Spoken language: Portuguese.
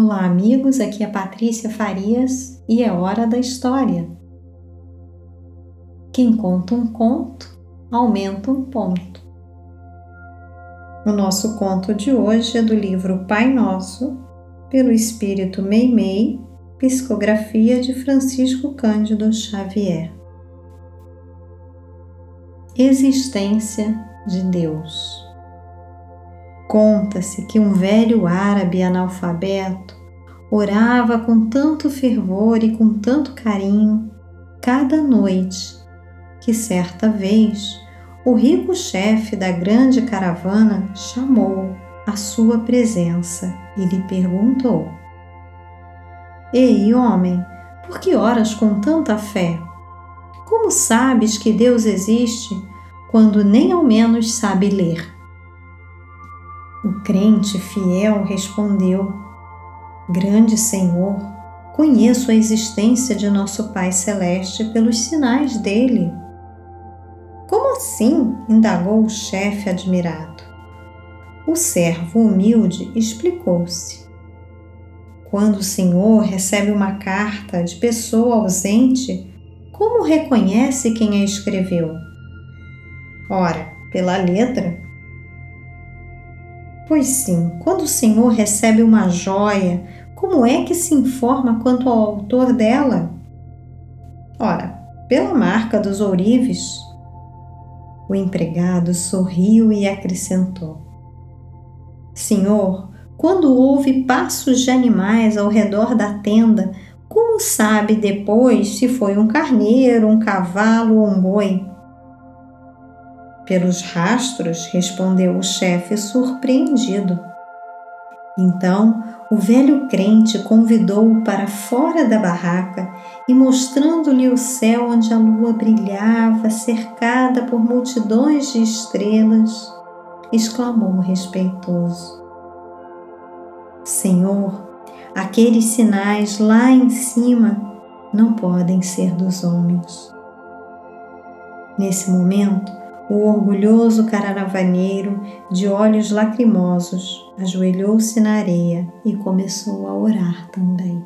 Olá, amigos. Aqui é Patrícia Farias e é hora da história. Quem conta um conto aumenta um ponto. O nosso conto de hoje é do livro Pai Nosso, pelo espírito Meimei, psicografia de Francisco Cândido Xavier. Existência de Deus. Conta-se que um velho árabe analfabeto orava com tanto fervor e com tanto carinho cada noite que certa vez o rico chefe da grande caravana chamou à sua presença e lhe perguntou: Ei, homem, por que oras com tanta fé? Como sabes que Deus existe quando nem ao menos sabe ler? O crente fiel respondeu: Grande Senhor, conheço a existência de nosso Pai Celeste pelos sinais dele. Como assim? indagou o chefe admirado. O servo humilde explicou-se. Quando o Senhor recebe uma carta de pessoa ausente, como reconhece quem a escreveu? Ora, pela letra Pois sim, quando o Senhor recebe uma joia, como é que se informa quanto ao autor dela? Ora, pela marca dos ourives. O empregado sorriu e acrescentou: Senhor, quando houve passos de animais ao redor da tenda, como sabe depois se foi um carneiro, um cavalo ou um boi? Pelos rastros, respondeu o chefe surpreendido. Então o velho crente convidou-o para fora da barraca e, mostrando-lhe o céu onde a lua brilhava, cercada por multidões de estrelas, exclamou respeitoso: Senhor, aqueles sinais lá em cima não podem ser dos homens. Nesse momento, o orgulhoso caravaneiro, de olhos lacrimosos, ajoelhou-se na areia e começou a orar também.